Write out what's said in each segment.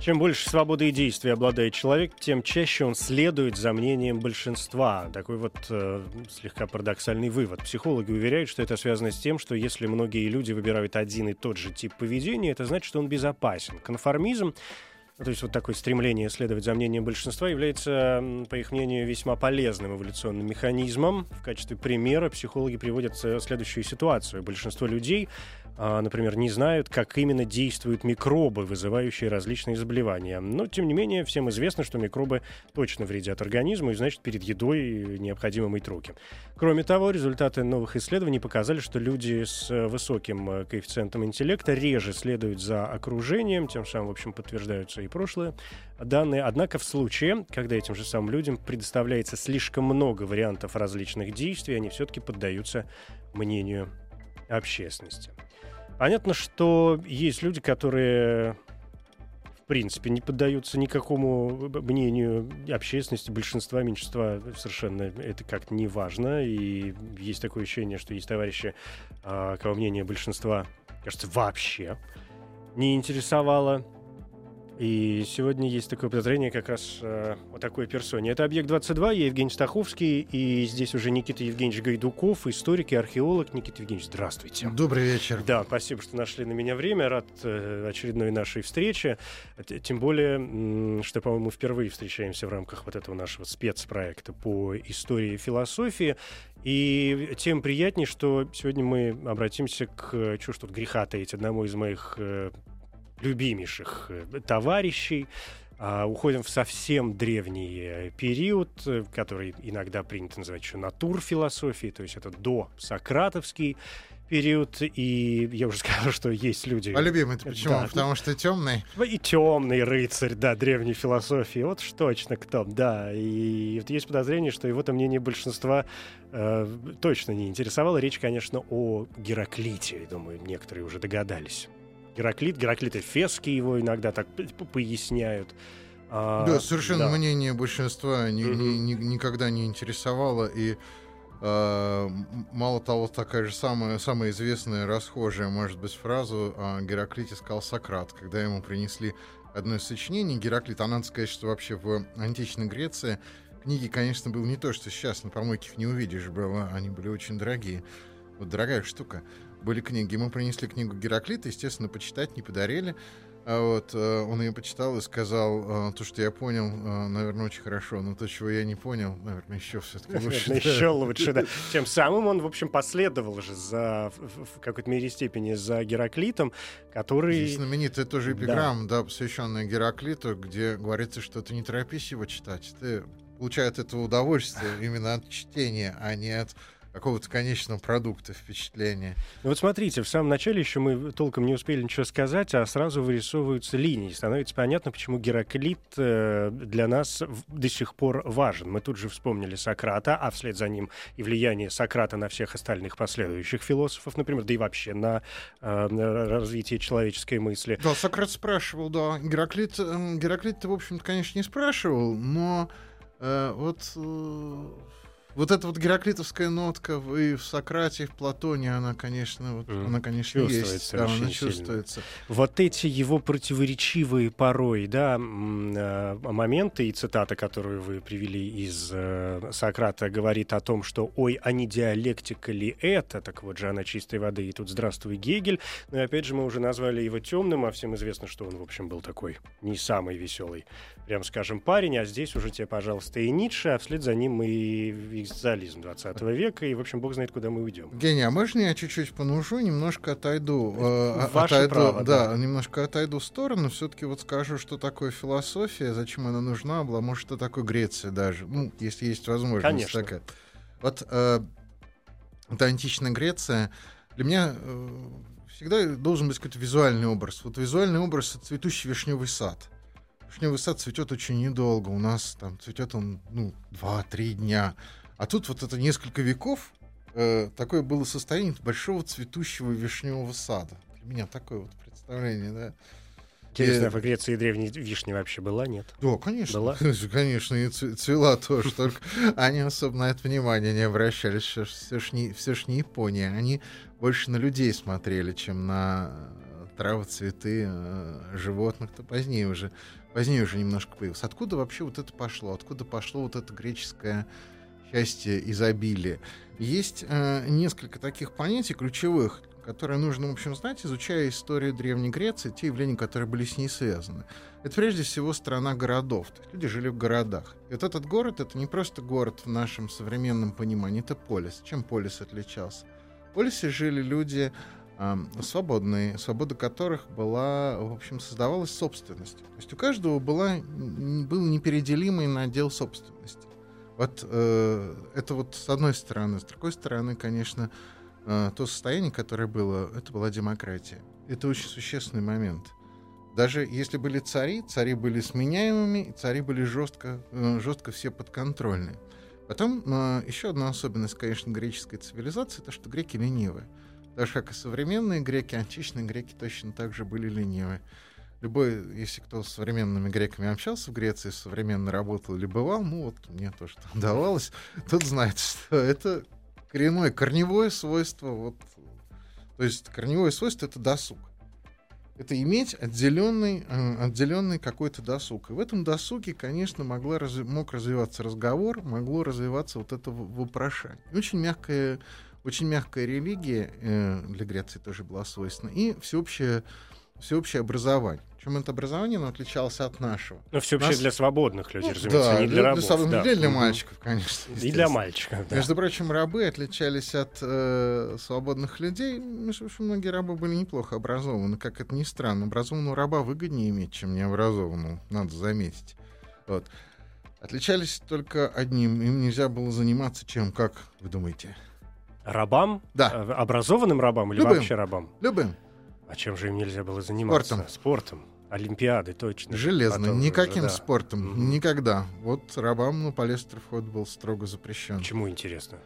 Чем больше свободы и действий обладает человек, тем чаще он следует за мнением большинства. Такой вот э, слегка парадоксальный вывод. Психологи уверяют, что это связано с тем, что если многие люди выбирают один и тот же тип поведения, это значит, что он безопасен. Конформизм то есть вот такое стремление следовать за мнением большинства является, по их мнению, весьма полезным эволюционным механизмом. В качестве примера психологи приводят э, следующую ситуацию. Большинство людей например, не знают, как именно действуют микробы, вызывающие различные заболевания. Но, тем не менее, всем известно, что микробы точно вредят организму, и, значит, перед едой необходимо мыть руки. Кроме того, результаты новых исследований показали, что люди с высоким э, коэффициентом интеллекта реже следуют за окружением, тем самым, в общем, подтверждаются и прошлые данные. Однако в случае, когда этим же самым людям предоставляется слишком много вариантов различных действий, они все-таки поддаются мнению общественности. Понятно, что есть люди, которые в принципе не поддаются никакому мнению общественности, большинства, меньшинства совершенно это как-то не важно. И есть такое ощущение, что есть товарищи, а, кого мнение большинства, кажется, вообще не интересовало. И сегодня есть такое подозрение как раз э, о такой персоне. Это «Объект-22», я Евгений Стаховский, и здесь уже Никита Евгеньевич Гайдуков, историк и археолог. Никита Евгеньевич, здравствуйте. Добрый вечер. Да, спасибо, что нашли на меня время. Рад э, очередной нашей встрече. Тем более, что, по-моему, впервые встречаемся в рамках вот этого нашего спецпроекта по истории и философии. И тем приятнее, что сегодня мы обратимся к, чего ж тут греха таить, одному из моих э, любимейших э, товарищей. А, уходим в совсем древний э, период, э, который иногда принято называть еще натурфилософией, то есть это до Сократовский период, и я уже сказал, что есть люди... А любимый ты почему? Да. Потому что темный? И темный рыцарь, да, древней философии. Вот ж точно кто, да. И вот есть подозрение, что его-то мнение большинства э, точно не интересовало. Речь, конечно, о Гераклите. Думаю, некоторые уже догадались. Гераклит, Гераклит Эфесский его иногда так поясняют. А, да, совершенно да. мнение большинства ни, ни, ни, никогда не интересовало. И э, мало того, такая же самая, самая известная, расхожая, может быть, фразу о Гераклите сказал Сократ, когда ему принесли одно из сочинений. Гераклит, а надо сказать, что вообще в античной Греции книги, конечно, было не то, что сейчас на помойке их не увидишь, было, они были очень дорогие. Вот дорогая штука были книги. Мы принесли книгу Гераклита, естественно, почитать не подарили. А вот э, он ее почитал и сказал, э, то, что я понял, э, наверное, очень хорошо, но то, чего я не понял, наверное, еще все-таки лучше. Еще лучше, да. Тем самым он, в общем, последовал же за, в какой-то мере степени за Гераклитом, который... Здесь знаменитая тоже эпиграмма, да, да посвященная Гераклиту, где говорится, что ты не торопись его читать, ты получай от этого удовольствие именно от чтения, а не от какого-то конечного продукта впечатления. Ну вот смотрите, в самом начале еще мы толком не успели ничего сказать, а сразу вырисовываются линии. Становится понятно, почему Гераклит э, для нас до сих пор важен. Мы тут же вспомнили Сократа, а вслед за ним и влияние Сократа на всех остальных последующих философов, например, да и вообще на э, развитие человеческой мысли. Да, Сократ спрашивал, да. Гераклит, э, Гераклит, в общем-то, конечно, не спрашивал, но э, вот... Э, вот эта вот гераклитовская нотка и в Сократе, и в Платоне, она, конечно, вот, mm. она, конечно, есть. Да, она чувствуется. Вот эти его противоречивые порой, да, э, моменты и цитата, которую вы привели из э, Сократа, говорит о том, что «Ой, а не диалектика ли это?» Так вот же она чистой воды. И тут «Здравствуй, Гегель». Ну и опять же мы уже назвали его темным, а всем известно, что он, в общем, был такой не самый веселый, прям скажем, парень. А здесь уже тебе, пожалуйста, и Ницше, а вслед за ним и экзистенциализм 20 века, и, в общем, бог знает, куда мы уйдем. Гений, а можно я чуть-чуть понужу, немножко отойду? Э, Ваше отойду, право, да, да, немножко отойду в сторону, все-таки вот скажу, что такое философия, зачем она нужна была, может, что такое Греция даже, ну, если есть возможность Конечно. такая. Вот э, это античная Греция, для меня э, всегда должен быть какой-то визуальный образ. Вот визуальный образ — это цветущий вишневый сад. Вишневый сад цветет очень недолго. У нас там цветет он, ну, 2-3 дня. А тут вот это несколько веков э, такое было состояние большого цветущего вишневого сада. Для меня такое вот представление, да. Интересно, и... в Греции древней вишни вообще была, нет? Да, конечно. Была? Конечно, и цвела тоже, только они особо на это внимание не обращались. Все, все, ж не, все ж не Япония. Они больше на людей смотрели, чем на травы, цветы, э, животных. То позднее уже, позднее уже немножко появилось. Откуда вообще вот это пошло? Откуда пошло вот это греческое счастье, изобилие? Есть э, несколько таких понятий ключевых, которые нужно, в общем, знать, изучая историю Древней Греции, те явления, которые были с ней связаны. Это прежде всего страна городов. То есть люди жили в городах. И вот этот город — это не просто город в нашем современном понимании, это полис. Чем полис отличался? В полисе жили люди э, свободные, свобода которых была, в общем, создавалась собственностью. То есть у каждого была, был непеределимый надел собственности. Вот э, это вот с одной стороны. С другой стороны, конечно, э, то состояние, которое было, это была демократия. Это очень существенный момент. Даже если были цари, цари были сменяемыми, и цари были жестко, э, жестко все подконтрольны. Потом э, еще одна особенность, конечно, греческой цивилизации, это что греки ленивые. Так же, как и современные греки, античные греки точно так же были ленивые любой, если кто с современными греками общался в Греции, современно работал или бывал, ну вот мне то, что давалось, тот знает, что это коренное, корневое свойство, вот, то есть корневое свойство — это досуг. Это иметь отделенный, э, отделенный какой-то досуг. И в этом досуге, конечно, могла, мог развиваться разговор, могло развиваться вот это вопрошание. Очень мягкая, очень мягкая религия э, для Греции тоже была свойственна. И всеобщее, всеобщее образование. Чем это образование оно отличалось от нашего. Ну, всеобщее Нас... для свободных людей, ну, разумеется, да, не для, для рабов. Для, да. для, для мальчиков, конечно. И для мальчиков, да. Между прочим, рабы отличались от э, свободных людей. Между прочим, многие рабы были неплохо образованы, как это ни странно. Образованного раба выгоднее иметь, чем необразованного, надо заметить. Вот. Отличались только одним. Им нельзя было заниматься чем, как вы думаете? Рабам? Да. Э, образованным рабам или Любым. вообще рабам? Любым. А чем же им нельзя было заниматься? Спортом. Спортом. Олимпиады, точно. Железно. Потом Никаким уже, да. спортом. Угу. Никогда. Вот рабам на палестр вход был строго запрещен. Почему интересно?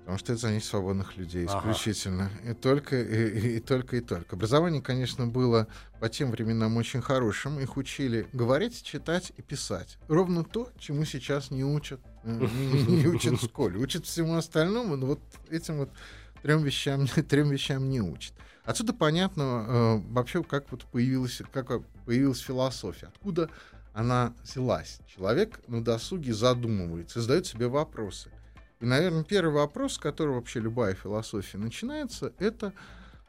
Потому что это занятие свободных людей Ага. исключительно. И только, и, и- и только, и только. Образование, конечно, было по тем временам очень хорошим. Их учили говорить, читать и писать. Ровно то, чему сейчас не учат, э, не, не учат в школе. Учат всему остальному, но вот этим вот трем вещам, трем вещам не учат. Отсюда понятно э, вообще, как вот появилась, как появилась философия. Откуда она взялась? Человек на досуге задумывается, задает себе вопросы. И, наверное, первый вопрос, с которого вообще любая философия начинается, это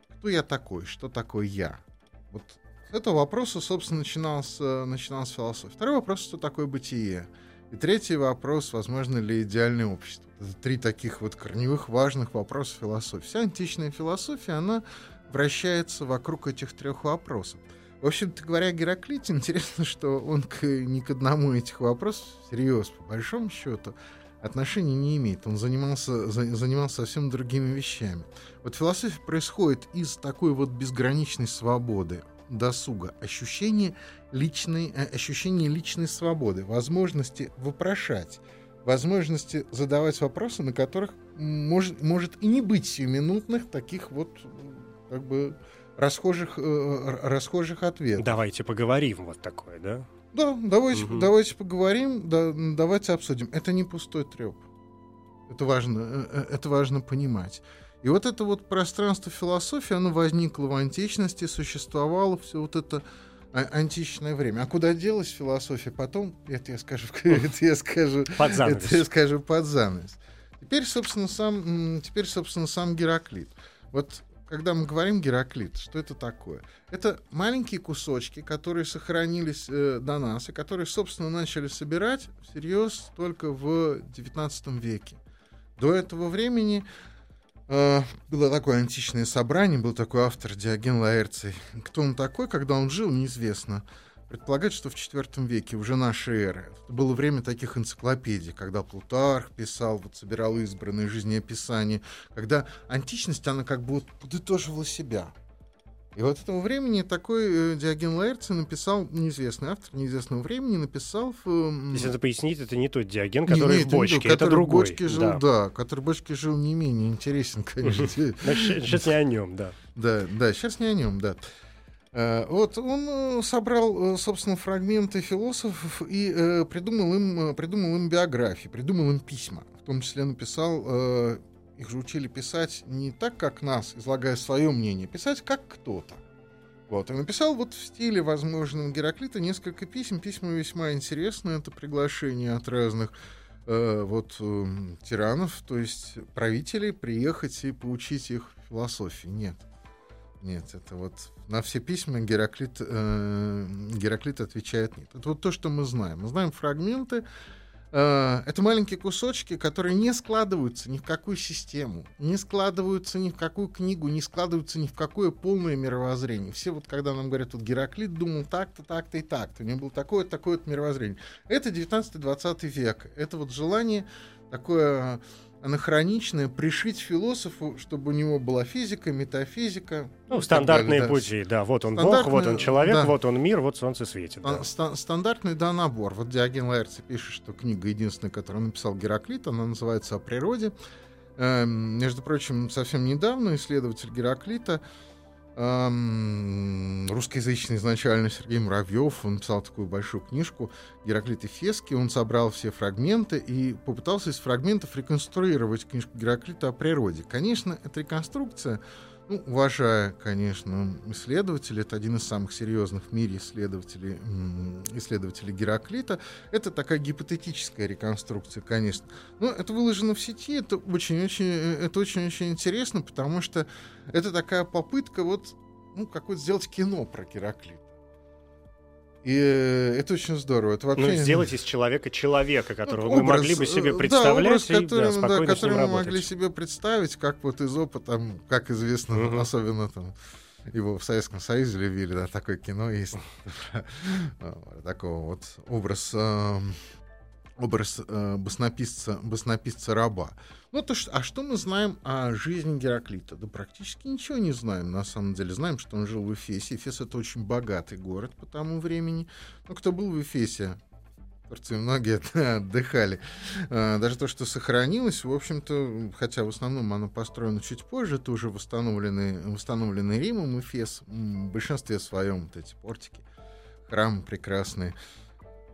кто я такой, что такое я? Вот с этого вопроса, собственно, начинался, начиналась философия. Второй вопрос, что такое бытие? И третий вопрос, возможно ли идеальное общество? Это три таких вот корневых важных вопроса философии. Вся античная философия, она вращается вокруг этих трех вопросов. В общем-то говоря, Гераклит, интересно, что он к, ни к одному этих вопросов, всерьез, по большому счету, отношения не имеет. Он занимался, за- занимался совсем другими вещами. Вот философия происходит из такой вот безграничной свободы, досуга, ощущения личной, э, ощущения личной свободы, возможности вопрошать, возможности задавать вопросы, на которых может, может и не быть сиюминутных таких вот как бы расхожих, э, расхожих ответов. Давайте поговорим вот такое, да? Да, давайте, Мгм. давайте поговорим, да, давайте обсудим. Это не пустой треп. Это важно, э, э, это важно понимать. И вот это вот пространство философии, оно возникло в античности, существовало все вот это а- античное время. А куда делась философия потом? Это я скажу, это я скажу, Под занавес. это я скажу под занавес. Теперь, собственно, сам, теперь, собственно, сам Гераклит. Вот когда мы говорим Гераклит, что это такое? Это маленькие кусочки, которые сохранились э, до нас, и которые, собственно, начали собирать всерьез только в XIX веке. До этого времени э, было такое античное собрание, был такой автор Диоген Лаэрций. Кто он такой, когда он жил, неизвестно. Предполагают, что в IV веке, уже нашей эры. Это было время таких энциклопедий, когда Плутарх писал, вот собирал избранные жизнеописания, когда античность, она как бы вот подытоживала себя. И вот этого времени такой э, Диоген Лаэрци написал, неизвестный автор неизвестного времени, написал... В, Если это пояснить, это не тот Диоген, который не, не, в бочке, это, это другой. В бочке жил, да. да, который в бочке жил не менее интересен, конечно. Сейчас не о нем, да. Да, да, сейчас не о нем, да. Э, вот он э, собрал, собственно, фрагменты философов и придумал им, придумал им биографии, придумал им письма. В том числе написал их же учили писать не так, как нас, излагая свое мнение, писать как кто-то. Вот, и написал вот в стиле возможного Гераклита несколько писем. Письма весьма интересные. Это приглашение от разных э, вот э, тиранов, то есть правителей, приехать и поучить их философии. Нет. Нет, это вот на все письма Гераклит, э, Гераклит отвечает нет. Это вот то, что мы знаем. Мы знаем фрагменты, Э, это маленькие кусочки, которые не складываются ни в какую систему, не складываются ни в какую книгу, не складываются ни в какое полное мировоззрение. Все вот, когда нам говорят, вот Гераклит думал так-то, так-то и так-то, у него было такое-то, такое-то мировоззрение. Это 19-20 век. Это вот желание такое анахроничное пришить философу, чтобы у него была физика, метафизика. Ну, стандартные далее, пути, да. Вот он Бог, вот он человек, да. вот он мир, вот солнце светит. Да. Ст- стандартный, да, набор. Вот Диоген Лаэрци пишет, что книга единственная, которую написал Гераклит, она называется «О природе». Эм, между прочим, совсем недавно исследователь Гераклита русскоязычный изначально Сергей Муравьев, он написал такую большую книжку «Гераклит и Фески», он собрал все фрагменты и попытался из фрагментов реконструировать книжку Гераклита о природе. Конечно, эта реконструкция ну, уважая, конечно, исследователей, это один из самых серьезных в мире исследователей, исследователей Гераклита, это такая гипотетическая реконструкция, конечно. Но это выложено в сети, это очень-очень, это очень-очень интересно, потому что это такая попытка вот, ну, какое-то сделать кино про Гераклита. И э, это очень здорово. Это вообще... Ну, сделать из человека человека, которого ну, образ, мы могли бы себе представлять. Да, образ, и, да, да, который мы могли себе представить, как вот из опыта, как известно, uh-huh. особенно там его в Советском Союзе любили, да, такое кино есть. Такого вот образ образ э, баснописца, баснописца раба. Ну, то, что, а что мы знаем о жизни Гераклита? Да практически ничего не знаем, на самом деле. Знаем, что он жил в Эфесе. Эфес — это очень богатый город по тому времени. Но кто был в Эфесе? Турции многие отдыхали. А, даже то, что сохранилось, в общем-то, хотя в основном оно построено чуть позже, это уже восстановленный, восстановленный Римом Эфес, в большинстве своем вот эти портики, храмы прекрасные.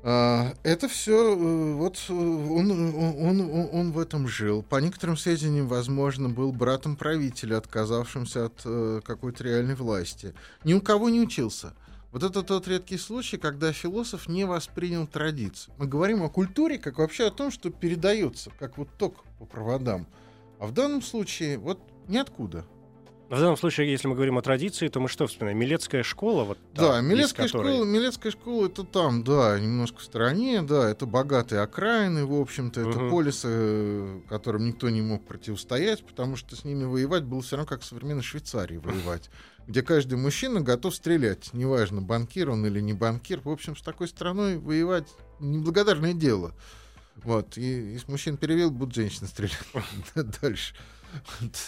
А, это все, э, вот э, он, он, он, он в этом жил. По некоторым сведениям, возможно, был братом правителя, отказавшимся от э, какой-то реальной власти. Ни у кого не учился. Вот это тот редкий случай, когда философ не воспринял традицию. Мы говорим о культуре, как вообще о том, что передается, как вот ток по проводам. А в данном случае вот ниоткуда. В данном случае, если мы говорим о традиции, то мы что вспоминаем? Милецкая школа? Вот там, да, Милецкая, которой... школа, Милецкая школа это там, да, немножко в стороне, да, это богатые окраины, в общем-то, это угу. полисы, которым никто не мог противостоять, потому что с ними воевать было все равно как в современной Швейцарии воевать, где каждый мужчина готов стрелять, неважно, банкир он или не банкир. В общем, с такой страной воевать неблагодарное дело. Вот, и если мужчин перевел, будут женщины стрелять дальше.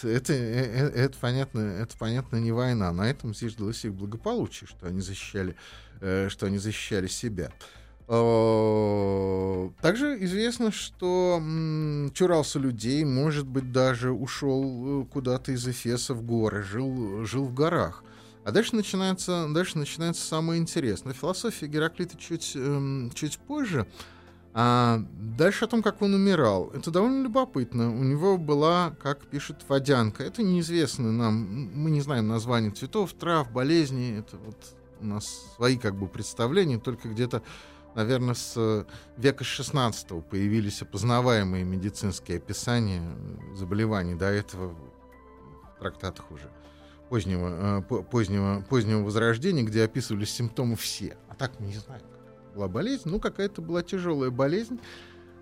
Это, э, э, это, понятно, это понятно не война. На этом зиждалось их благополучие, что они защищали, э, что они защищали себя. Также известно, что чурался людей, может быть, даже ушел куда-то из Эфеса в горы, жил, жил в горах. А дальше начинается, дальше начинается самое интересное. Философия Гераклита чуть, эм, чуть позже. А дальше о том, как он умирал. Это довольно любопытно. У него была, как пишет водянка, это неизвестно нам, мы не знаем название цветов, трав, болезней. Это вот у нас свои как бы представления, только где-то, наверное, с века 16 появились опознаваемые медицинские описания заболеваний. До этого в трактатах уже позднего, э, позднего, позднего возрождения, где описывались симптомы все. А так мы не знаем была болезнь, ну, какая-то была тяжелая болезнь.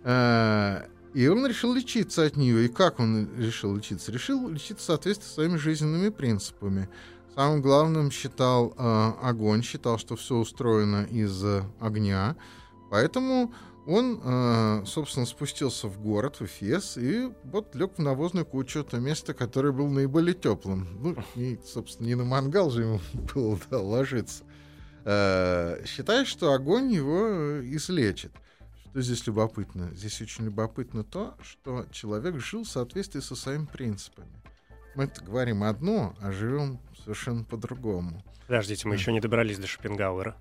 Э, и он решил лечиться от нее. И как он решил лечиться? Решил лечиться в соответствии с своими жизненными принципами. Самым главным считал э, огонь, считал, что все устроено из огня. Поэтому он, э, собственно, спустился в город, в Эфес, и вот лег в навозную кучу, то место, которое было наиболее теплым. Ну, и, собственно, не на мангал же ему было да, ложиться. Э, считая, что огонь его излечит. Что здесь любопытно? Здесь очень любопытно то, что человек жил в соответствии со своими принципами. Мы говорим одно, а живем совершенно по-другому. Подождите, мы еще не добрались до Шопенгауэра.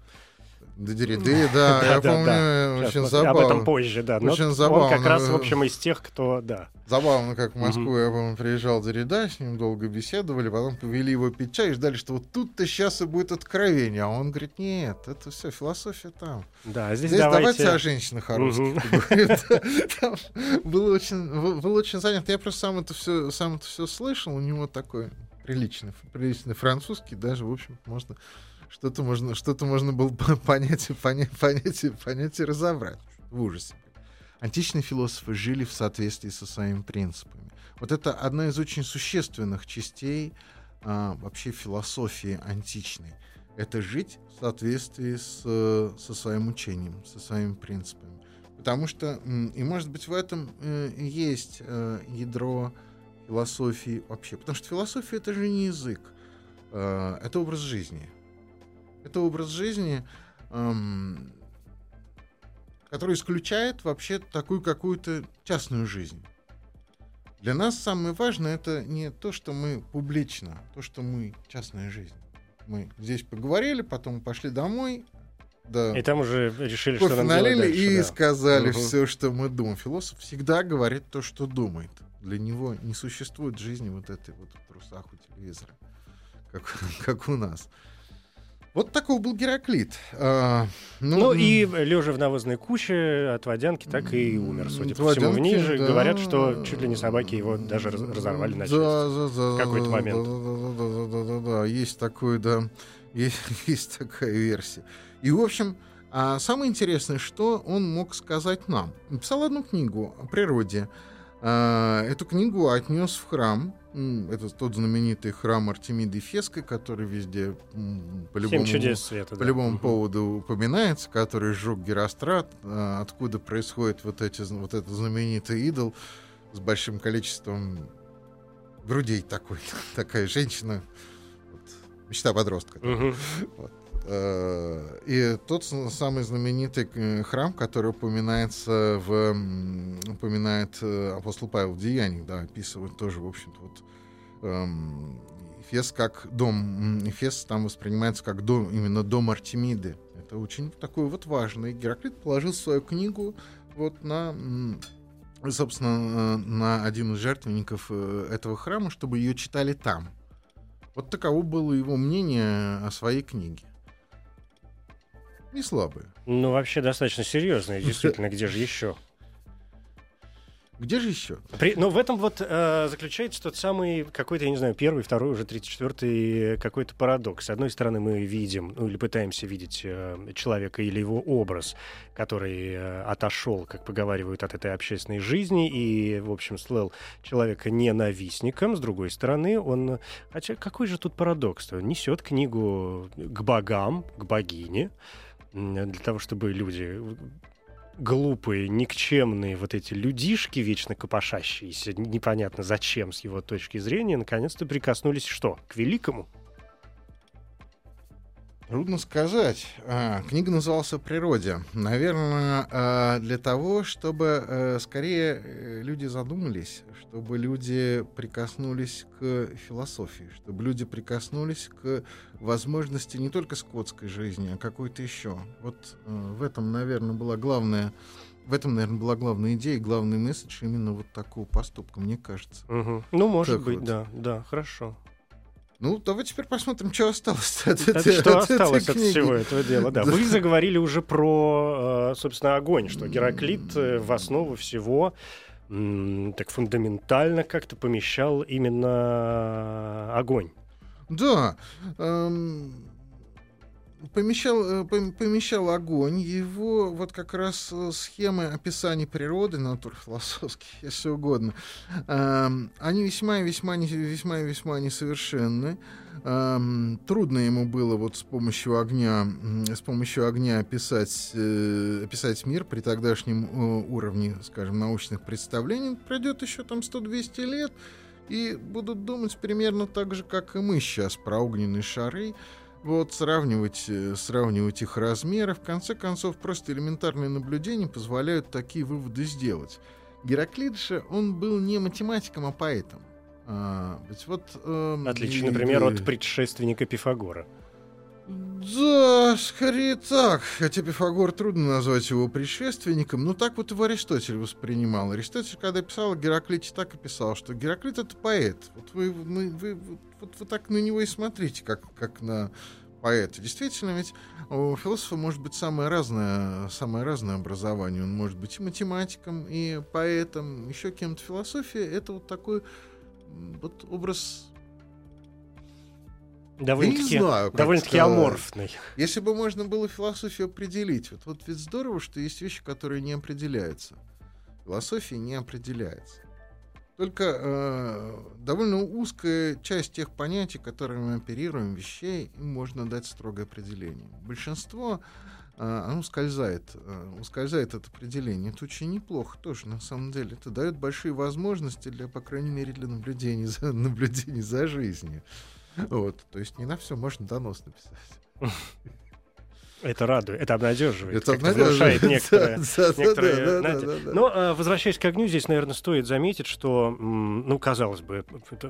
До Дериды, да, я помню, очень забавно. Об этом позже, да. Очень забавно. Он как раз, в общем, из тех, кто, да. Забавно, как в Москву, я помню, приезжал Дерида, с ним долго беседовали, потом повели его пить чай и ждали, что вот тут-то сейчас и будет откровение. А он говорит, нет, это все, философия там. Да, а здесь, здесь давайте... давайте о женщинах, о русских. Было очень, было очень занято. Я просто сам это все, сам это все слышал. У него такой приличный, приличный французский, даже, в общем, можно что-то можно, что-то можно было понять, понять, понять, понять и разобрать в ужасе. Античные философы жили в соответствии со своими принципами. Вот это одна из очень существенных частей а, вообще философии античной. Это жить в соответствии с, со своим учением, со своими принципами. Потому что, и может быть в этом э, есть э, ядро философии вообще. Потому что философия это же не язык, э, это образ жизни. Это образ жизни, эм, который исключает вообще такую какую-то частную жизнь. Для нас самое важное это не то, что мы публично, а то, что мы частная жизнь. Мы здесь поговорили, потом пошли домой, да. И там уже решили, что нам налили делать дальше, и да. сказали угу. все, что мы думаем. Философ всегда говорит то, что думает. Для него не существует жизни вот этой вот в трусах у телевизора, как, как у нас. Вот такой был Гераклит. А, ну, ну и лежа в навозной куче от водянки, так и умер, судя по всему. В ней же да, говорят, что чуть ли не собаки его даже разорвали на части. Да, да, да, в какой-то момент. Да, да, да, да, да, да, есть такой, да, есть, есть такая версия. И, в общем, а самое интересное, что он мог сказать нам. Написал одну книгу о природе. А, эту книгу отнес в храм, это тот знаменитый храм Артемиды Феской, который везде по любому, света, по да. любому угу. поводу упоминается, который сжег Герострат, а, откуда происходит вот, эти, вот этот знаменитый идол с большим количеством грудей такой, такая женщина, вот, мечта подростка. Угу. Вот. Э, и тот самый знаменитый э, храм, который упоминается в упоминает э, апостол Павел в Деяниях, да, описывает тоже, в общем-то, вот эм, Эфес как дом, Эфес там воспринимается как дом, именно дом Артемиды. Это очень такой вот важный. Гераклит положил свою книгу вот на, собственно, на один из жертвенников этого храма, чтобы ее читали там. Вот таково было его мнение о своей книге не слабые. Ну, вообще достаточно серьезные, действительно, где же еще? Где же еще? При, ну, в этом вот э, заключается тот самый какой-то, я не знаю, первый, второй, уже тридцать четвертый какой-то парадокс. С одной стороны, мы видим, ну, или пытаемся видеть э, человека или его образ, который э, отошел, как поговаривают, от этой общественной жизни и, в общем, слыл человека ненавистником. С другой стороны, он... Хотя какой же тут парадокс-то? Несет книгу к богам, к богине, для того, чтобы люди глупые, никчемные вот эти людишки, вечно копошащиеся, непонятно зачем с его точки зрения, наконец-то прикоснулись что? К великому? Трудно сказать. А, книга называлась «О природе». Наверное, а, для того, чтобы э, скорее э, люди задумались, чтобы люди прикоснулись к философии, чтобы люди прикоснулись к возможности не только скотской жизни, а какой-то еще. Вот э, в этом, наверное, была главная в этом, наверное, была главная идея, главный месседж именно вот такого поступка, мне кажется. Угу. Ну, может так быть, вот. да, да, хорошо. Ну, давай теперь посмотрим, что осталось от, от, что от осталось от всего этого дела. Да. Вы заговорили уже про, э, собственно, огонь, что Гераклит э, в основу всего так фундаментально как-то помещал именно огонь. Да. Эм, помещал, э, помещал огонь, его вот как раз э, схемы описания природы, натурфилософские, если угодно, они весьма и весьма, весьма и весьма несовершенны. Трудно ему было вот с помощью огня, с помощью огня описать, э, описать мир при тогдашнем уровне, скажем, научных представлений. Пройдет еще там 100-200 лет, и будут думать примерно так же, как и мы сейчас про огненные шары. Вот, сравнивать, э, сравнивать их размеры. В конце концов, просто элементарные наблюдения позволяют такие выводы сделать. Гераклит же, он был не математиком, а поэтом. А, ведь вот, э, Отличный, и, например, от предшественника Пифагора. Да, скорее так. Хотя Пифагор трудно назвать его предшественником, но так вот его Аристотель воспринимал. Аристотель, когда писал о Гераклите, так и писал, что Гераклит — это поэт. Вот вы, вы, вы, вот вы так на него и смотрите, как, как на поэта. Действительно, ведь у философа может быть самое разное, самое разное образование. Он может быть и математиком, и поэтом, еще кем-то. Философия — это вот такой вот образ Довольно-таки, довольно-таки аморфный. Если бы можно было философию определить, вот, вот ведь здорово, что есть вещи, которые не определяются. Философия не определяется. Только э, довольно узкая часть тех понятий, которыми мы оперируем, вещей, можно дать строгое определение. Большинство э, оно ускользает, э, ускользает от определения. Это очень неплохо тоже, на самом деле. Это дает большие возможности для, по крайней мере, для наблюдений за, наблюдений за жизнью. Вот, то есть не на все можно донос написать. Это радует, это обнадеживает. Это обнадеживает. некоторые... некоторые да, да, да, Но, возвращаясь к огню, здесь, наверное, стоит заметить, что, ну, казалось бы,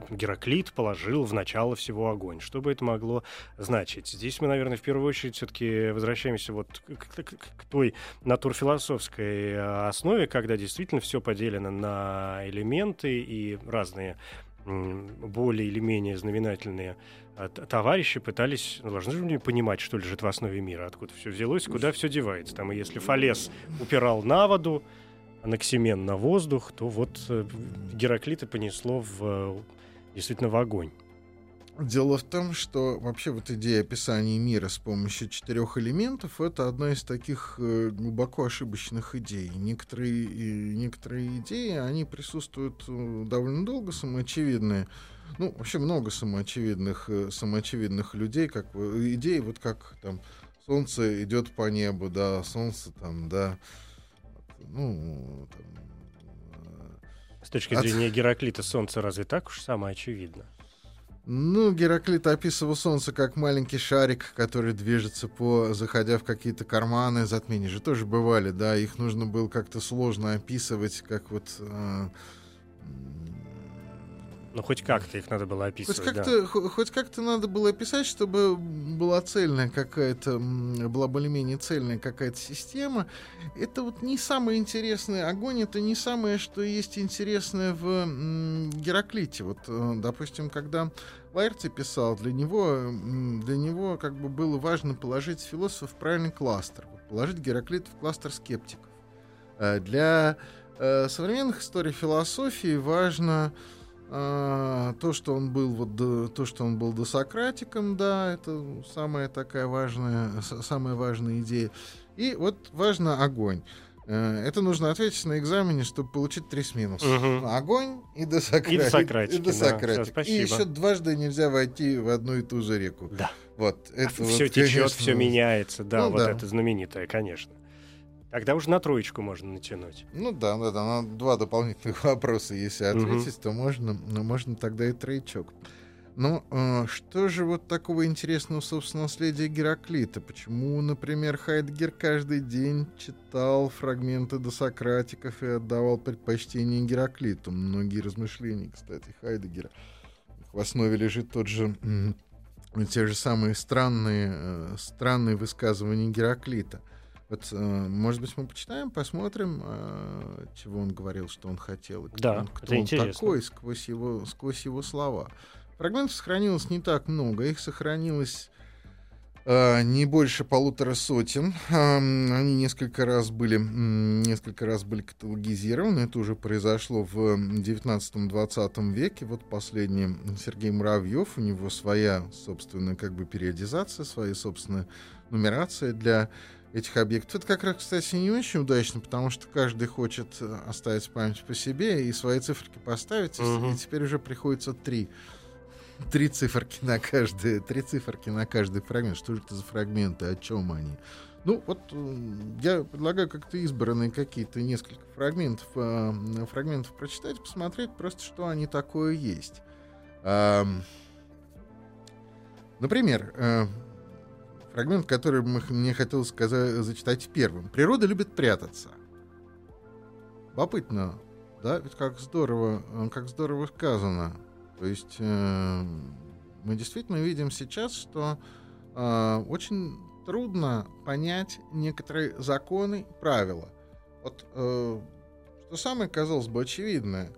Гераклит положил в начало всего огонь. Что бы это могло значить? Здесь мы, наверное, в первую очередь все-таки возвращаемся вот к, к, к той натурфилософской а, основе, когда действительно все поделено на элементы и разные более или менее знаменательные товарищи пытались, ну, должны же понимать, что лежит в основе мира, откуда все взялось, куда все девается. Там, и если Фалес упирал на воду, Анаксимен на воздух, то вот э, Гераклита понесло в, э, действительно в огонь. Дело в том, что вообще вот идея описания мира с помощью четырех элементов это одна из таких э, глубоко ошибочных идей. Некоторые, некоторые идеи, они присутствуют довольно долго, самоочевидные. Ну, вообще много самоочевидных, э, самоочевидных людей, как идей, вот как там солнце идет по небу, да, солнце там, да, ну, там, С точки зрения от... Гераклита солнце разве так уж самое очевидно? Ну, Гераклит описывал Солнце как маленький шарик, который движется по, заходя в какие-то карманы. Затмения же тоже бывали, да, их нужно было как-то сложно описывать, как вот э, ну, хоть как-то их надо было описывать. Хоть как-то, да. хоть как-то надо было описать, чтобы была цельная какая-то, была более-менее цельная какая-то система. Это вот не самое интересное. Огонь это не самое, что есть интересное в Гераклите. Вот, э, допустим, когда Лаэрти писал, для него, для него как бы было важно положить философов в правильный кластер. Положить Гераклит в кластер скептиков. Э, для э, современных историй философии важно а, то, что он был вот до, то, что он был досократиком, да, это самая такая важная, самая важная идея. И вот важно огонь. Э, это нужно ответить на экзамене, чтобы получить три с минусом. Угу. Огонь и досократик. И досократик. И, досократик. Да, и еще дважды нельзя войти в одну и ту же реку. Да. Вот, это а вот, все течет, конечно, все меняется. Да, ну, вот да. это знаменитое, конечно. Тогда уже на троечку можно натянуть. Ну да, да, да. На два дополнительных вопроса, если ответить, угу. то можно, ну, можно тогда и троечок. Но э, что же вот такого интересного, собственно, наследия Гераклита? Почему, например, Хайдгер каждый день читал фрагменты досократиков и отдавал предпочтение Гераклиту? Многие размышления, кстати, Хайдегера. В основе лежит тот же, те же самые странные, э, странные высказывания Гераклита. Вот, э, может быть, мы почитаем, посмотрим, э, чего он говорил, что он хотел, и кто, да, он, кто он такой сквозь его, сквозь его слова. Фрагментов сохранилось не так много, их сохранилось э, не больше полутора сотен. Они несколько раз были, несколько раз были каталогизированы. Это уже произошло в 19-20 веке. Вот последний Сергей Муравьев, у него своя собственная как бы периодизация, своя собственная нумерация для этих объектов. Это как раз, кстати, не очень удачно, потому что каждый хочет э, оставить память по себе и свои циферки поставить, угу. и теперь уже приходится три. три циферки на каждый, три циферки на каждый фрагмент. Что же это за фрагменты, о чем они? Ну, вот я предлагаю как-то избранные какие-то несколько фрагментов, э, фрагментов прочитать, посмотреть просто, что они такое есть. Э, например, э, фрагмент, который мне хотелось сказать, зачитать первым. Природа любит прятаться. Любопытно, да? Ведь как здорово, э, как здорово сказано. То есть э, мы действительно видим сейчас, что э, очень трудно понять некоторые законы, правила. Вот э, что самое, казалось бы, очевидное,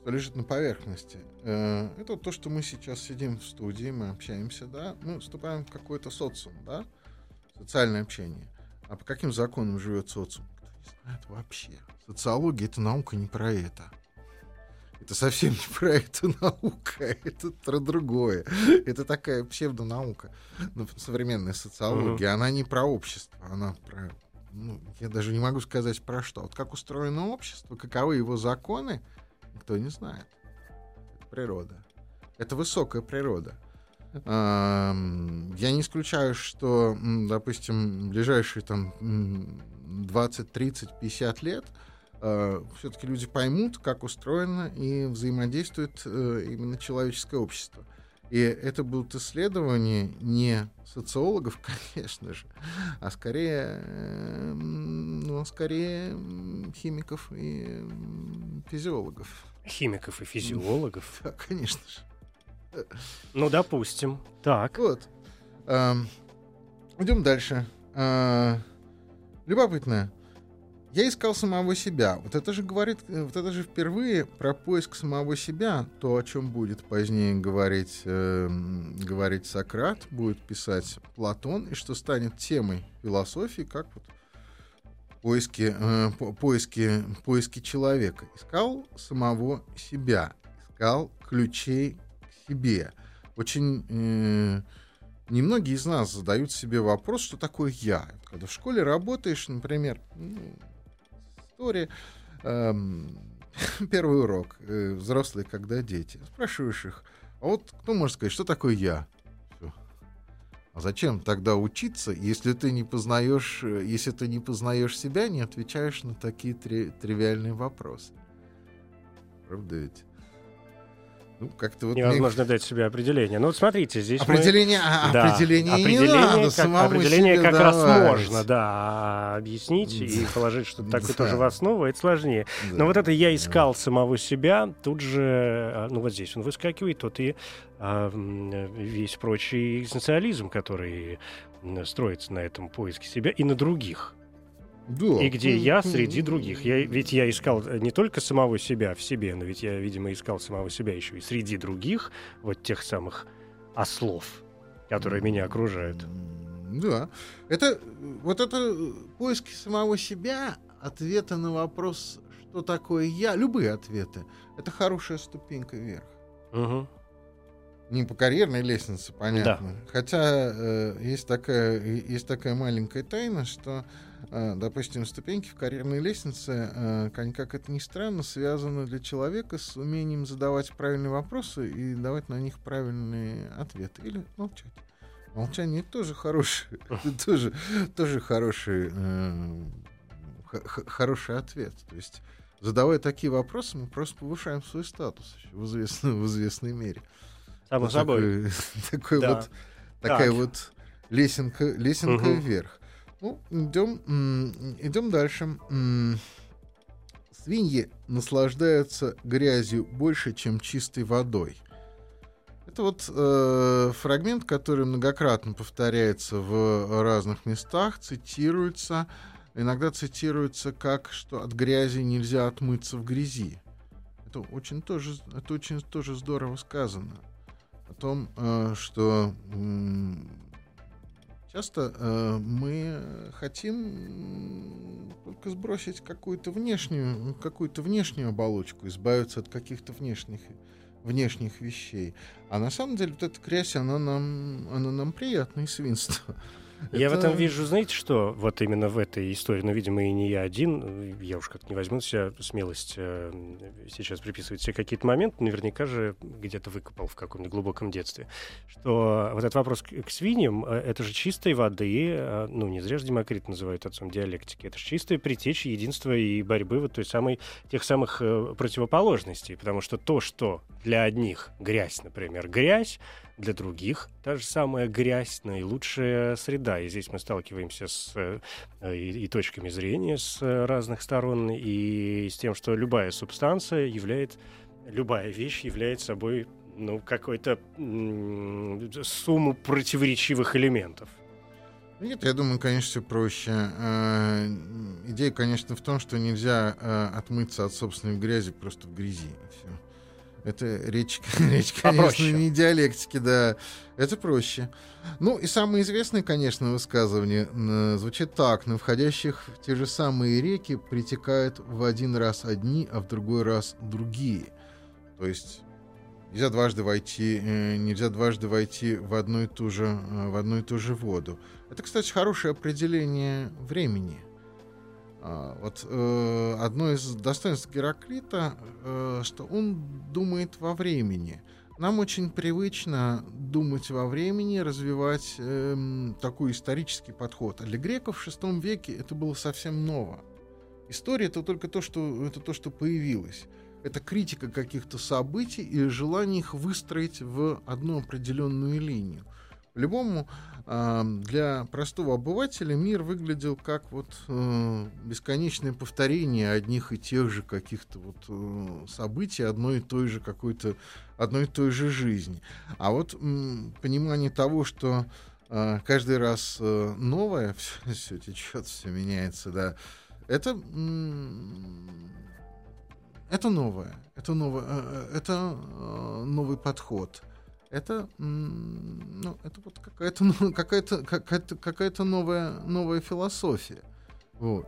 что лежит на поверхности, э, это то, что мы сейчас сидим в студии, мы общаемся, да, мы вступаем в какой-то социум, да, социальное общение. А по каким законам живет социум? Кто не знает вообще. Социология — это наука не про это. Это совсем не про эту науку, это про другое. Это такая псевдонаука. Ну, современная социология, uh-huh. она не про общество, она про... Ну, я даже не могу сказать про что. Вот как устроено общество, каковы его законы, никто не знает. Это природа. Это высокая природа. Я не исключаю, что, допустим, ближайшие там 20, 30, 50 лет — э, все-таки люди поймут, как устроено и взаимодействует э, именно человеческое общество. И это будут исследования не социологов, конечно же, а скорее, э, ну, скорее химиков и физиологов. Химиков и физиологов? Да, конечно же. Ну, допустим. Так. Вот. Э, идем дальше. Э, любопытно. Я искал самого себя. Вот это же говорит, э, вот это же впервые про поиск самого себя, то, о чем будет позднее говорить, э, говорить Сократ, будет писать Платон, и что станет темой философии, как вот поиски, э, по, поиски, поиски человека. Искал самого себя, искал ключей к себе. Очень э, немногие из нас задают себе вопрос, что такое я. Когда в школе работаешь, например, ну, истории. Эм, первый урок. Э, взрослые, когда дети. Спрашиваешь их, а вот кто может сказать, что такое я? А зачем тогда учиться, если ты не познаешь, э, если ты не познаешь себя, не отвечаешь на такие три, тривиальные вопросы? Правда ведь? Ну, как-то вот Невозможно мне... дать себе определение. Ну, вот смотрите, здесь определение, мы... а, да, определение, определение не надо, как, определение как давать. раз можно, да, объяснить и положить что-то такое тоже в основу, это сложнее. Но вот это я искал самого себя, тут же, а, ну вот здесь он выскакивает, тот и а, весь прочий экзистенциализм, который строится на этом поиске себя и на других. Да. И где я среди других. Я, ведь я искал не только самого себя в себе, но ведь я, видимо, искал самого себя еще и среди других, вот тех самых ослов, которые меня окружают. Да. Это вот это поиски самого себя, ответа на вопрос, что такое я, любые ответы, это хорошая ступенька вверх. Угу. Не по карьерной лестнице, понятно. Да. Хотя э, есть такая есть такая маленькая тайна, что а, допустим, ступеньки в карьерной лестнице, а, как это ни странно, связаны для человека с умением задавать правильные вопросы и давать на них правильные ответы. Или молчать. Молчание тоже хороший, тоже, тоже хороший, э, хороший ответ. То есть, задавая такие вопросы, мы просто повышаем свой статус в известной, в известной мере. Само собой. Такой, такой да. вот, такая так. вот лесенка, лесенка угу. вверх. Ну, идем, идем дальше. Свиньи наслаждаются грязью больше, чем чистой водой. Это вот э, фрагмент, который многократно повторяется в разных местах, цитируется, иногда цитируется как, что от грязи нельзя отмыться в грязи. Это очень тоже, это очень тоже здорово сказано. О том, э, что э, Часто э, мы хотим только сбросить какую-то внешнюю, какую-то внешнюю оболочку, избавиться от каких-то внешних, внешних вещей. А на самом деле вот эта грязь, она нам, она нам приятна и свинство. Я это... в этом вижу, знаете что, вот именно в этой истории, но, видимо, и не я один, я уж как-то не возьму на себя смелость э, сейчас приписывать себе какие-то моменты, наверняка же где-то выкопал в каком-то глубоком детстве, что вот этот вопрос к, к свиньям, э, это же чистой воды, э, ну, не зря же Демокрит называют отцом диалектики, это же чистая притеча единства и борьбы вот той самой, тех самых э, противоположностей, потому что то, что для одних грязь, например, грязь, для других та же самая грязь, наилучшая среда. И здесь мы сталкиваемся с э, и, и точками зрения с разных сторон, и с тем, что любая субстанция является, любая вещь является собой ну, какой-то сумму противоречивых элементов. Нет, я думаю, конечно, все проще. Э, идея, конечно, в том, что нельзя э, отмыться от собственной грязи просто в грязи. Все. Это речь, речь конечно, Попроще. не диалектики, да. Это проще. Ну и самое известное, конечно, высказывание звучит так. На входящих в те же самые реки притекают в один раз одни, а в другой раз другие. То есть нельзя дважды войти, э, нельзя дважды войти в одну и ту же, э, в одну и ту же воду. Это, кстати, хорошее определение времени. А, вот э, одно из достоинств Гераклита, э, что он думает во времени. Нам очень привычно думать во времени, развивать э, такой исторический подход. А для греков в VI веке это было совсем ново. История это только то, что, это то, что появилось. Это критика каких-то событий и желание их выстроить в одну определенную линию. По-любому для простого обывателя мир выглядел как вот э, бесконечное повторение одних и тех же каких-то вот э, событий одной и той же какой-то одной и той же жизни. А вот понимание того, что э, каждый раз новое, все, все течет, все меняется, да, это это новое, это новое, это новый подход это, ну, это вот какая-то ну, какая-то какая-то какая-то новая новая философия. Вот.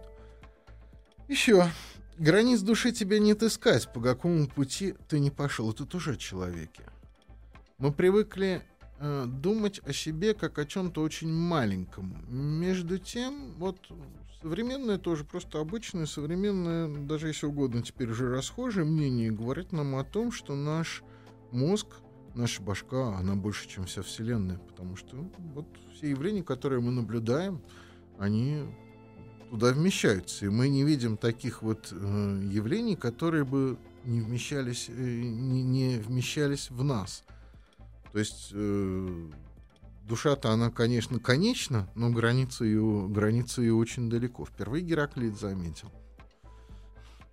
Еще границ души тебе не отыскать, по какому пути ты не пошел. Это тоже человеке. Мы привыкли э, думать о себе как о чем-то очень маленьком. Между тем, вот современное тоже просто обычное, современное, даже если угодно, теперь уже расхожее мнение говорит нам о том, что наш мозг наша башка, она больше, чем вся Вселенная, потому что вот все явления, которые мы наблюдаем, они туда вмещаются, и мы не видим таких вот э, явлений, которые бы не вмещались, э, не, не вмещались в нас. То есть э, душа-то она, конечно, конечна, но граница ее, граница ее очень далеко. Впервые Гераклит заметил.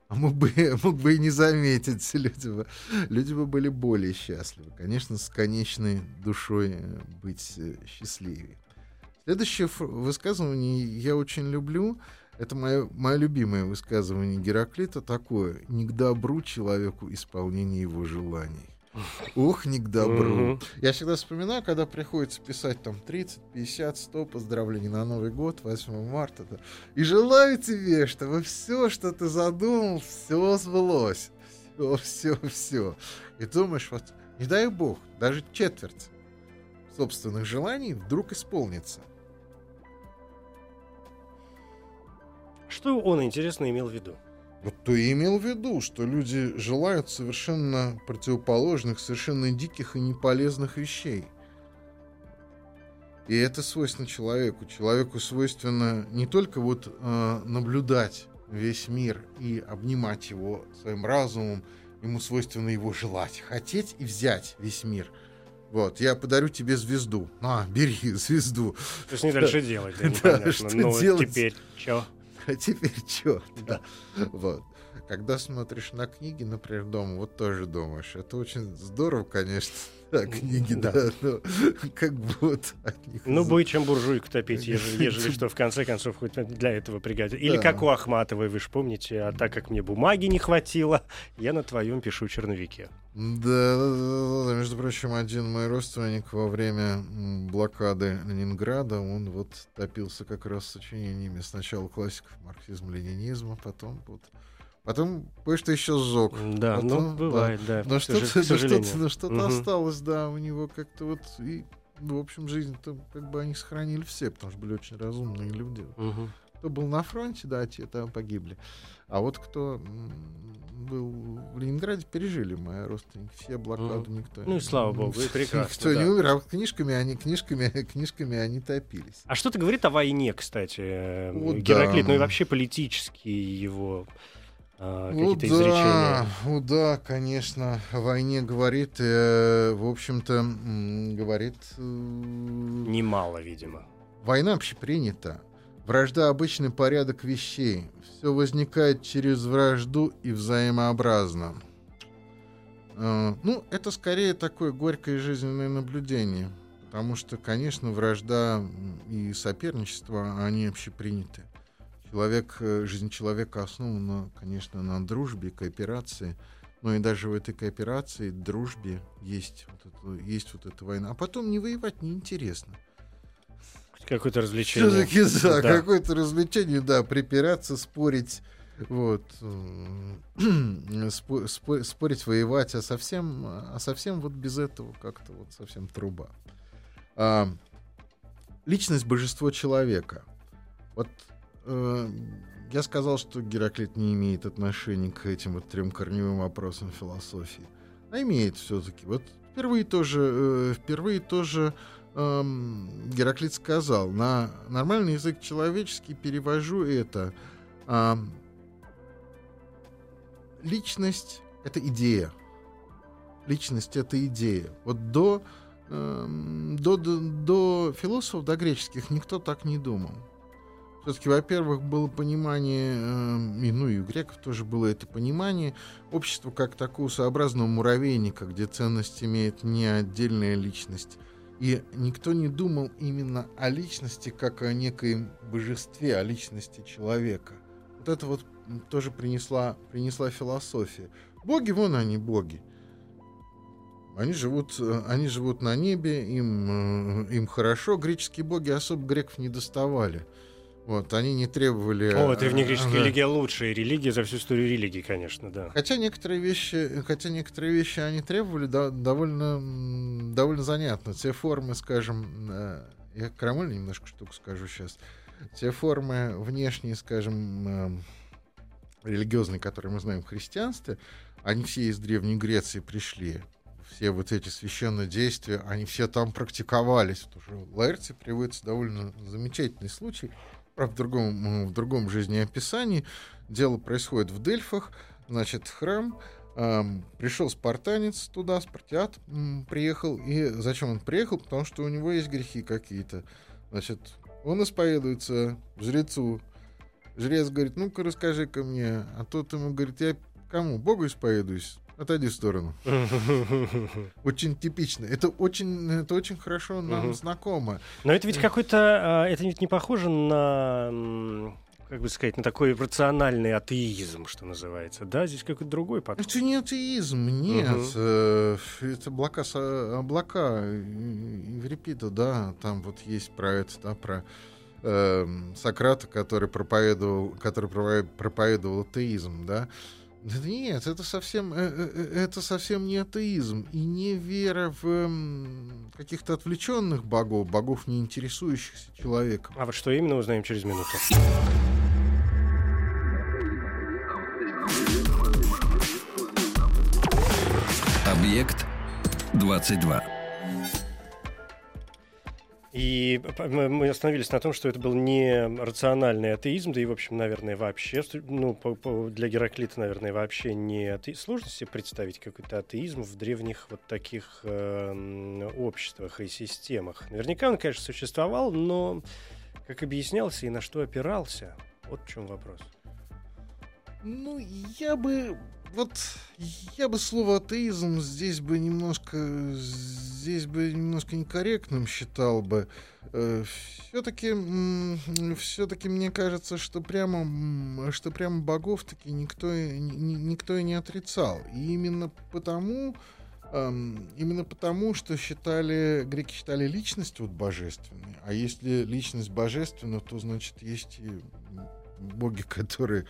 А мог бы, мог бы и не заметить. Люди бы, люди бы были более счастливы. Конечно, с конечной душой э, быть э, счастливее. Следующее высказывание я очень люблю. Это мое, мое любимое высказывание Гераклита такое. Не к добру человеку исполнение его желаний. Ух, не к добру. Угу. Я всегда вспоминаю, когда приходится писать там 30, 50, 100 поздравлений на Новый год, 8 марта. Да. И желаю тебе, чтобы все, что ты задумал, все сбылось. Все, все, все. И думаешь, вот, не дай бог, даже четверть собственных желаний вдруг исполнится. Что он, интересно, имел в виду? Вот и имел в виду, что люди желают совершенно противоположных, совершенно диких и неполезных вещей. И это свойственно человеку. Человеку свойственно не только вот э, наблюдать весь мир и обнимать его своим разумом, ему свойственно его желать, хотеть и взять весь мир. Вот, я подарю тебе звезду. На, бери звезду. То есть не дальше делать, да, непонятно. что ну, делать? теперь что? А теперь что? Да. Вот. Когда смотришь на книги, например, дома, вот тоже думаешь, это очень здорово, конечно, книги, да, да но как бы вот от них... Ну, будет чем буржуйку топить, ежели, ежели что, в конце концов, хоть для этого пригодится. Или да. как у Ахматовой, вы же помните, а так как мне бумаги не хватило, я на твоем пишу черновике. Да, да, да, да, между прочим, один мой родственник во время блокады Ленинграда, он вот топился как раз сочинениями сначала классиков марксизма-ленинизма, потом вот Потом кое-что еще сжег. Да, Потом, ну бывает, да. да. Но что-то, что-то, ну, что-то угу. осталось, да, у него как-то вот и в общем, жизнь-то как бы они сохранили все, потому что были очень разумные люди. Угу. Кто был на фронте, да, те там погибли. А вот кто был в Ленинграде, пережили мои родственники. Все блокаду mm. никто. Ну и слава богу, и прекрасно. Никто да. не умер, а книжками они, книжками, книжками они топились. А что-то говорит о войне, кстати, о, Гераклит, да. ну и вообще политические его а, какие-то ну, изречения. Ну да, конечно, о войне говорит, э, в общем-то, говорит... Э, Немало, видимо. Война общепринята. Вражда — обычный порядок вещей. Все возникает через вражду и взаимообразно. Э, ну, это скорее такое горькое жизненное наблюдение. Потому что, конечно, вражда и соперничество, они общеприняты. Человек, э, жизнь человека основана, конечно, на дружбе, кооперации. Но и даже в этой кооперации, дружбе есть вот, это, есть вот эта война. А потом не воевать неинтересно. Какое-то развлечение. Все-таки, да, да. какое-то развлечение, да, припираться, спорить, вот, спор, спор, спорить, воевать, а совсем, а совсем вот без этого как-то вот совсем труба. А, личность божество человека. Вот э, я сказал, что Гераклит не имеет отношения к этим вот трем корневым вопросам философии. А имеет все-таки. Вот впервые тоже, э, впервые тоже эм, Гераклит сказал, на нормальный язык человеческий перевожу это. Эм, личность — это идея. Личность — это идея. Вот до, эм, до, до, до философов, до греческих, никто так не думал. Все-таки, во-первых, было понимание, э, и, ну и у греков тоже было это понимание, общество как такого сообразного муравейника, где ценность имеет не отдельная личность, и никто не думал именно о личности как о некоем божестве, о личности человека. Вот это вот тоже принесла, принесла философия. Боги, вон они, боги. Они живут, они живут на небе, им, э, им хорошо. Греческие боги особо греков не доставали. Вот, они не требовали... О, древнегреческая да. религия лучшая религия за всю историю религии, конечно, да. Хотя некоторые вещи, хотя некоторые вещи они требовали да, довольно, довольно занятно. Те формы, скажем, э, я крамольно немножко штуку скажу сейчас. Те формы внешние, скажем, э, религиозные, которые мы знаем в христианстве, они все из Древней Греции пришли все вот эти священные действия, они все там практиковались. Потому что Лаэрти приводится довольно замечательный случай, В другом, в другом жизнеописании. Дело происходит в Дельфах. Значит, храм. Эм, пришел спартанец туда, спартиат эм, приехал. И зачем он приехал? Потому что у него есть грехи какие-то. Значит, он исповедуется жрецу. Жрец говорит, ну-ка расскажи-ка мне. А тот ему говорит, я кому? Богу исповедуюсь. Отойди в сторону. Очень типично. Это очень, это очень хорошо нам знакомо. Но это ведь какой-то, а, это ведь не похоже на как бы сказать, на такой рациональный атеизм, что называется. Да, здесь какой-то другой подход. Это не атеизм, нет. Угу. Это облака, облака Еврипида, да, там вот есть про это, да, про э, Сократа, который проповедовал, который проповедовал атеизм, да. Нет, это совсем, э, э, э, это совсем не атеизм и не вера в каких-то отвлеченных богов, богов, не интересующихся человеком. А вот что именно узнаем через минуту. Объект 22. И мы остановились на том, что это был не рациональный атеизм, да и, в общем, наверное, вообще, ну, для Гераклита, наверное, вообще не атеизм. Сложно себе представить какой-то атеизм в древних вот таких э, обществах и системах. Наверняка он, конечно, существовал, но как объяснялся и на что опирался, вот в чем вопрос. Ну, я бы вот я бы слово атеизм здесь бы немножко здесь бы немножко некорректным считал бы. Э, все-таки все-таки мне кажется, что прямо что прямо богов таки никто никто и не отрицал. И именно потому именно потому, что считали, греки считали личность вот божественной, а если личность божественна, то значит есть и боги, которые,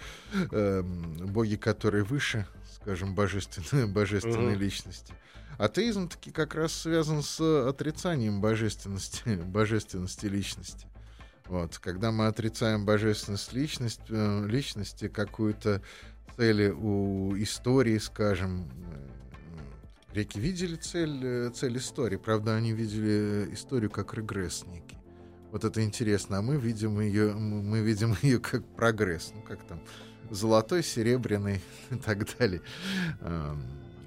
э, боги, которые выше, скажем, божественной, божественной mm-hmm. личности. Атеизм таки как раз связан с отрицанием божественности, божественности личности. Вот, когда мы отрицаем божественность личности, э, личности какую-то цели у истории, скажем, э, греки видели цель, э, цель истории, правда, они видели историю как регресс некий. Вот это интересно, а мы видим ее, мы видим ее как прогресс, ну как там золотой, серебряный и так далее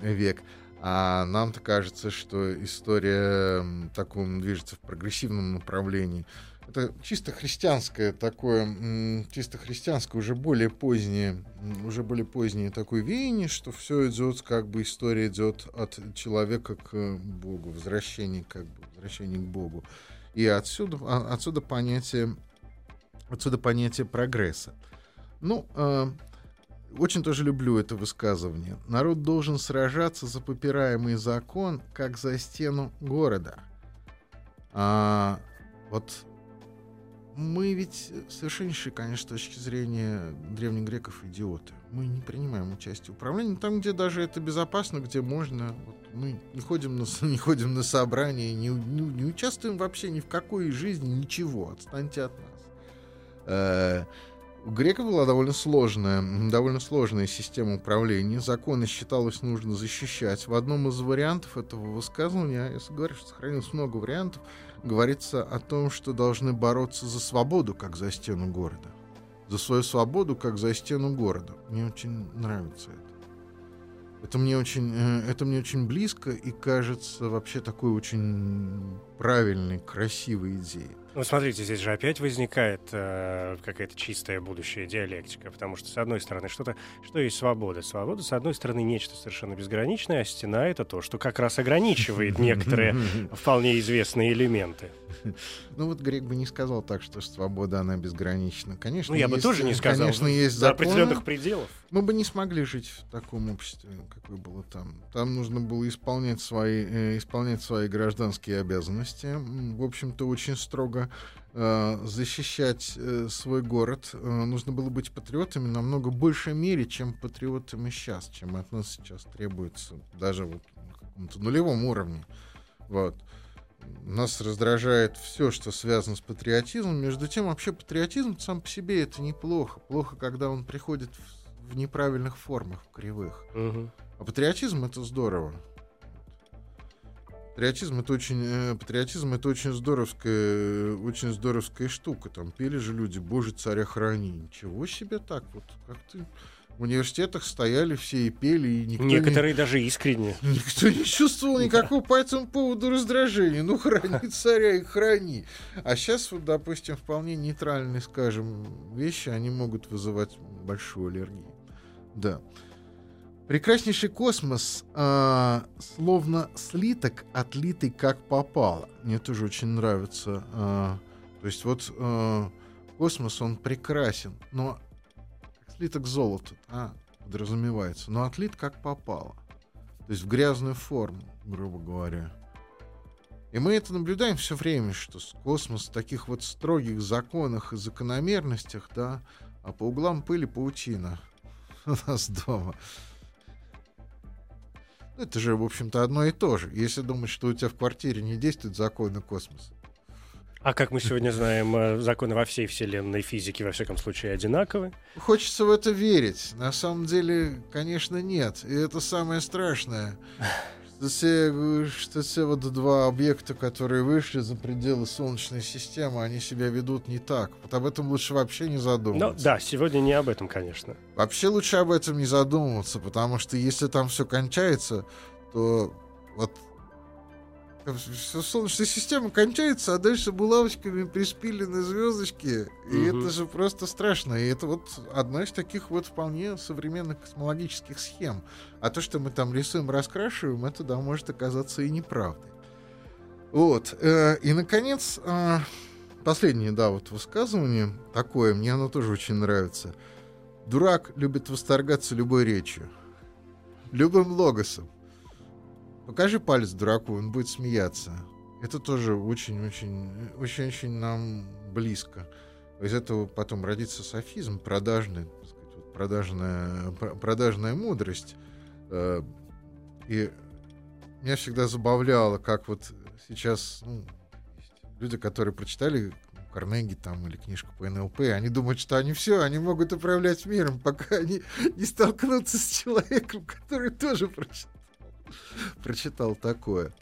век. А нам-то кажется, что история таком движется в прогрессивном направлении. Это чисто христианское такое, чисто христианское, уже более позднее, уже более позднее такое веяние, что все идет, как бы история идет от человека к Богу, возвращение, как бы, возвращение к Богу. И отсюда, а, отсюда понятие, отсюда понятие прогресса. Ну, э, очень тоже люблю это высказывание. Народ должен сражаться за попираемый закон, как за стену города. А, вот мы ведь совершеннейшие, конечно, с точки зрения древних греков идиоты. Мы не принимаем участие в управлении. Там, где даже это безопасно, где можно. Вот мы не ходим на, не ходим на собрания, не, не, не участвуем вообще ни в какой жизни, ничего. Отстаньте от нас. У греков была довольно сложная, довольно сложная система управления. Законы считалось нужно защищать. В одном из вариантов этого высказывания, если говорю, что сохранилось много вариантов, говорится о том, что должны бороться за свободу, как за стену города. За свою свободу, как за стену города. Мне очень нравится это. Это мне очень, э, это мне очень близко и кажется вообще такой очень правильной, красивой идеей. Ну, смотрите, здесь же опять возникает э, какая-то чистая будущая диалектика, потому что, с одной стороны, что-то, что есть свобода? Свобода, с одной стороны, нечто совершенно безграничное, а стена — это то, что как раз ограничивает некоторые вполне известные элементы. Ну, вот Грек бы не сказал так, что свобода, она безгранична. Конечно, ну, я бы тоже не сказал. Конечно, есть законы. До определенных пределов. Мы бы не смогли жить в таком обществе, какое было там. Там нужно было исполнять свои, э, исполнять свои гражданские обязанности. В общем-то, очень строго э, защищать э, свой город. Э, нужно было быть патриотами намного большей мере, чем патриотами сейчас, чем от нас сейчас требуется, даже вот на каком-то нулевом уровне. Вот. Нас раздражает все, что связано с патриотизмом. Между тем, вообще патриотизм сам по себе это неплохо. Плохо, когда он приходит в, в неправильных формах, в кривых. Угу. А патриотизм это здорово. Патриотизм это очень, э, патриотизм это очень здоровская, очень здоровская штука. Там пели же люди, Боже, царя храни. Ничего себе так вот, как ты в университетах стояли все и пели, и никто Некоторые не, даже искренне. Никто не чувствовал никакого по этому поводу раздражения. Ну, храни царя и храни. А сейчас, вот, допустим, вполне нейтральные, скажем, вещи, они могут вызывать большую аллергию. Да. Прекраснейший космос, э, словно слиток, отлитый как попало. Мне тоже очень нравится. Э, то есть вот э, космос, он прекрасен, но слиток золота, а, подразумевается, но отлит как попало. То есть в грязную форму, грубо говоря. И мы это наблюдаем все время, что космос в таких вот строгих законах и закономерностях, да, а по углам пыли паутина у нас дома. Это же, в общем-то, одно и то же. Если думать, что у тебя в квартире не действуют законы космоса. А как мы сегодня знаем, э, законы во всей вселенной физики, во всяком случае, одинаковы? Хочется в это верить. На самом деле, конечно, нет. И это самое страшное все, что все вот два объекта, которые вышли за пределы Солнечной системы, они себя ведут не так. Вот об этом лучше вообще не задумываться. Ну, да, сегодня не об этом, конечно. Вообще лучше об этом не задумываться, потому что если там все кончается, то вот Солнечная система кончается, а дальше булавочками приспилены звездочки. И угу. это же просто страшно. И это вот одна из таких вот вполне современных космологических схем. А то, что мы там рисуем, раскрашиваем, это, да, может оказаться и неправдой. Вот. Э, и, наконец, э, последнее, да, вот высказывание такое, мне оно тоже очень нравится. Дурак любит восторгаться любой речью. Любым логосом. Покажи палец дураку, он будет смеяться. Это тоже очень-очень, очень-очень нам близко. Из этого потом родится софизм, продажный, сказать, продажная, продажная мудрость. Э, и меня всегда забавляло, как вот сейчас ну, люди, которые прочитали Карнеги там или книжку по НЛП, они думают, что они все, они могут управлять миром, пока они не столкнутся с человеком, который тоже прочитал, прочитал такое.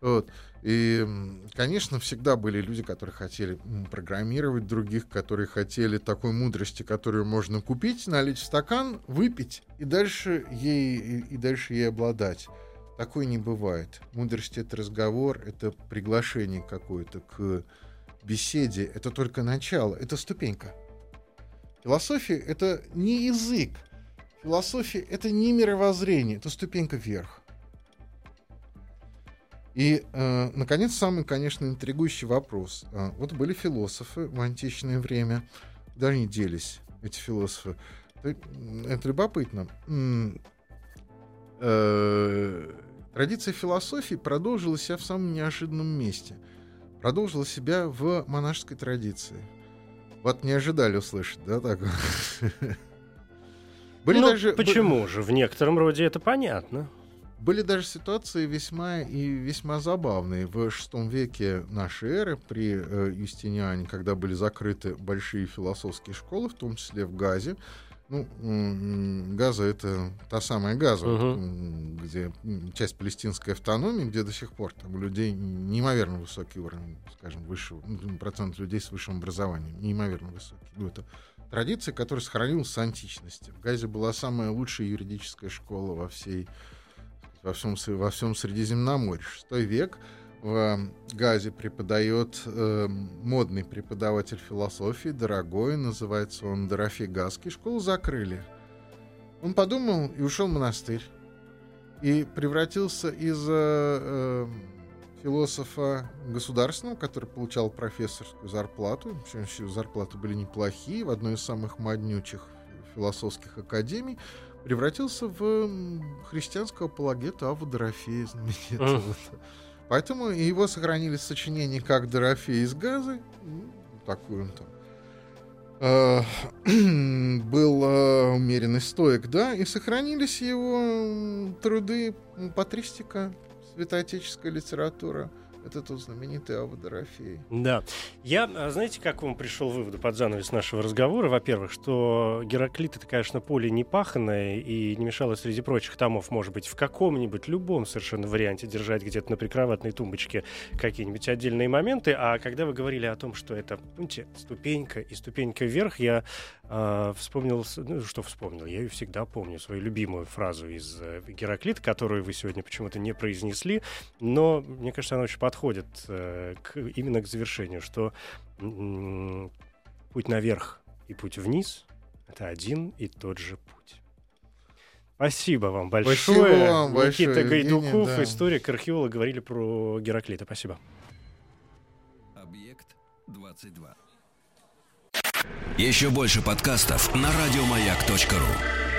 Вот. И, конечно, всегда были люди, которые хотели программировать других, которые хотели такой мудрости, которую можно купить, налить в стакан, выпить и дальше ей, и, дальше ей обладать. Такое не бывает. Мудрость — это разговор, это приглашение какое-то к беседе. Это только начало, это ступенька. Философия — это не язык. Философия — это не мировоззрение, это ступенька вверх. И, э, наконец, самый, конечно, интригующий вопрос. Э, вот были философы в античное время. Куда они делись, эти философы? Это любопытно. Э, традиция философии продолжила себя в самом неожиданном месте. Продолжила себя в монашеской традиции. Вот не ожидали услышать, да, так? Были ну, даже, почему же? В некотором роде это понятно. Были даже ситуации весьма и весьма забавные. В VI веке нашей эры при э, Юстиниане, когда были закрыты большие философские школы, в том числе в Газе, ну, Газа это та самая Газа, uh-huh. где часть палестинской автономии, где до сих пор там людей неимоверно высокий уровень, скажем, высшего, ну, процент людей с высшим образованием, неимоверно высокий. Ну, это традиция, которая сохранилась с античности. В Газе была самая лучшая юридическая школа во всей во всем, во всем Средиземноморье. Шестой век в Газе преподает э, модный преподаватель философии, дорогой, называется он Дорофей Газский. Школу закрыли. Он подумал и ушел в монастырь. И превратился из э, э философа государственного, который получал профессорскую зарплату, причем зарплаты были неплохие, в одной из самых моднючих философских академий, превратился в христианского апологета Аву Дорофея знаменитого. Поэтому его сохранили сочинение как Дорофей из Газы, ну, такой он там. Э, был э, умеренный стоек, да, и сохранились его труды патристика, святоотеческая литература, это тот знаменитый Ава Дорофей. Да. Я, а, знаете, как вам пришел выводу под занавес нашего разговора? Во-первых, что Гераклит это, конечно, поле непаханное и не мешало среди прочих томов, может быть, в каком-нибудь любом совершенно варианте держать где-то на прикроватной тумбочке какие-нибудь отдельные моменты. А когда вы говорили о том, что это, помните, ступенька и ступенька вверх, я э, вспомнил, ну, что вспомнил, я ее всегда помню, свою любимую фразу из э, Гераклита, которую вы сегодня почему-то не произнесли, но мне кажется, она очень подходит э, к, именно к завершению, что путь наверх и путь вниз — это один и тот же путь. Спасибо вам большое. Спасибо вам Никита большое, Гайдуков, да. историк, археолог, говорили про Гераклита. Спасибо. Объект 22. Еще больше подкастов на радиомаяк.ру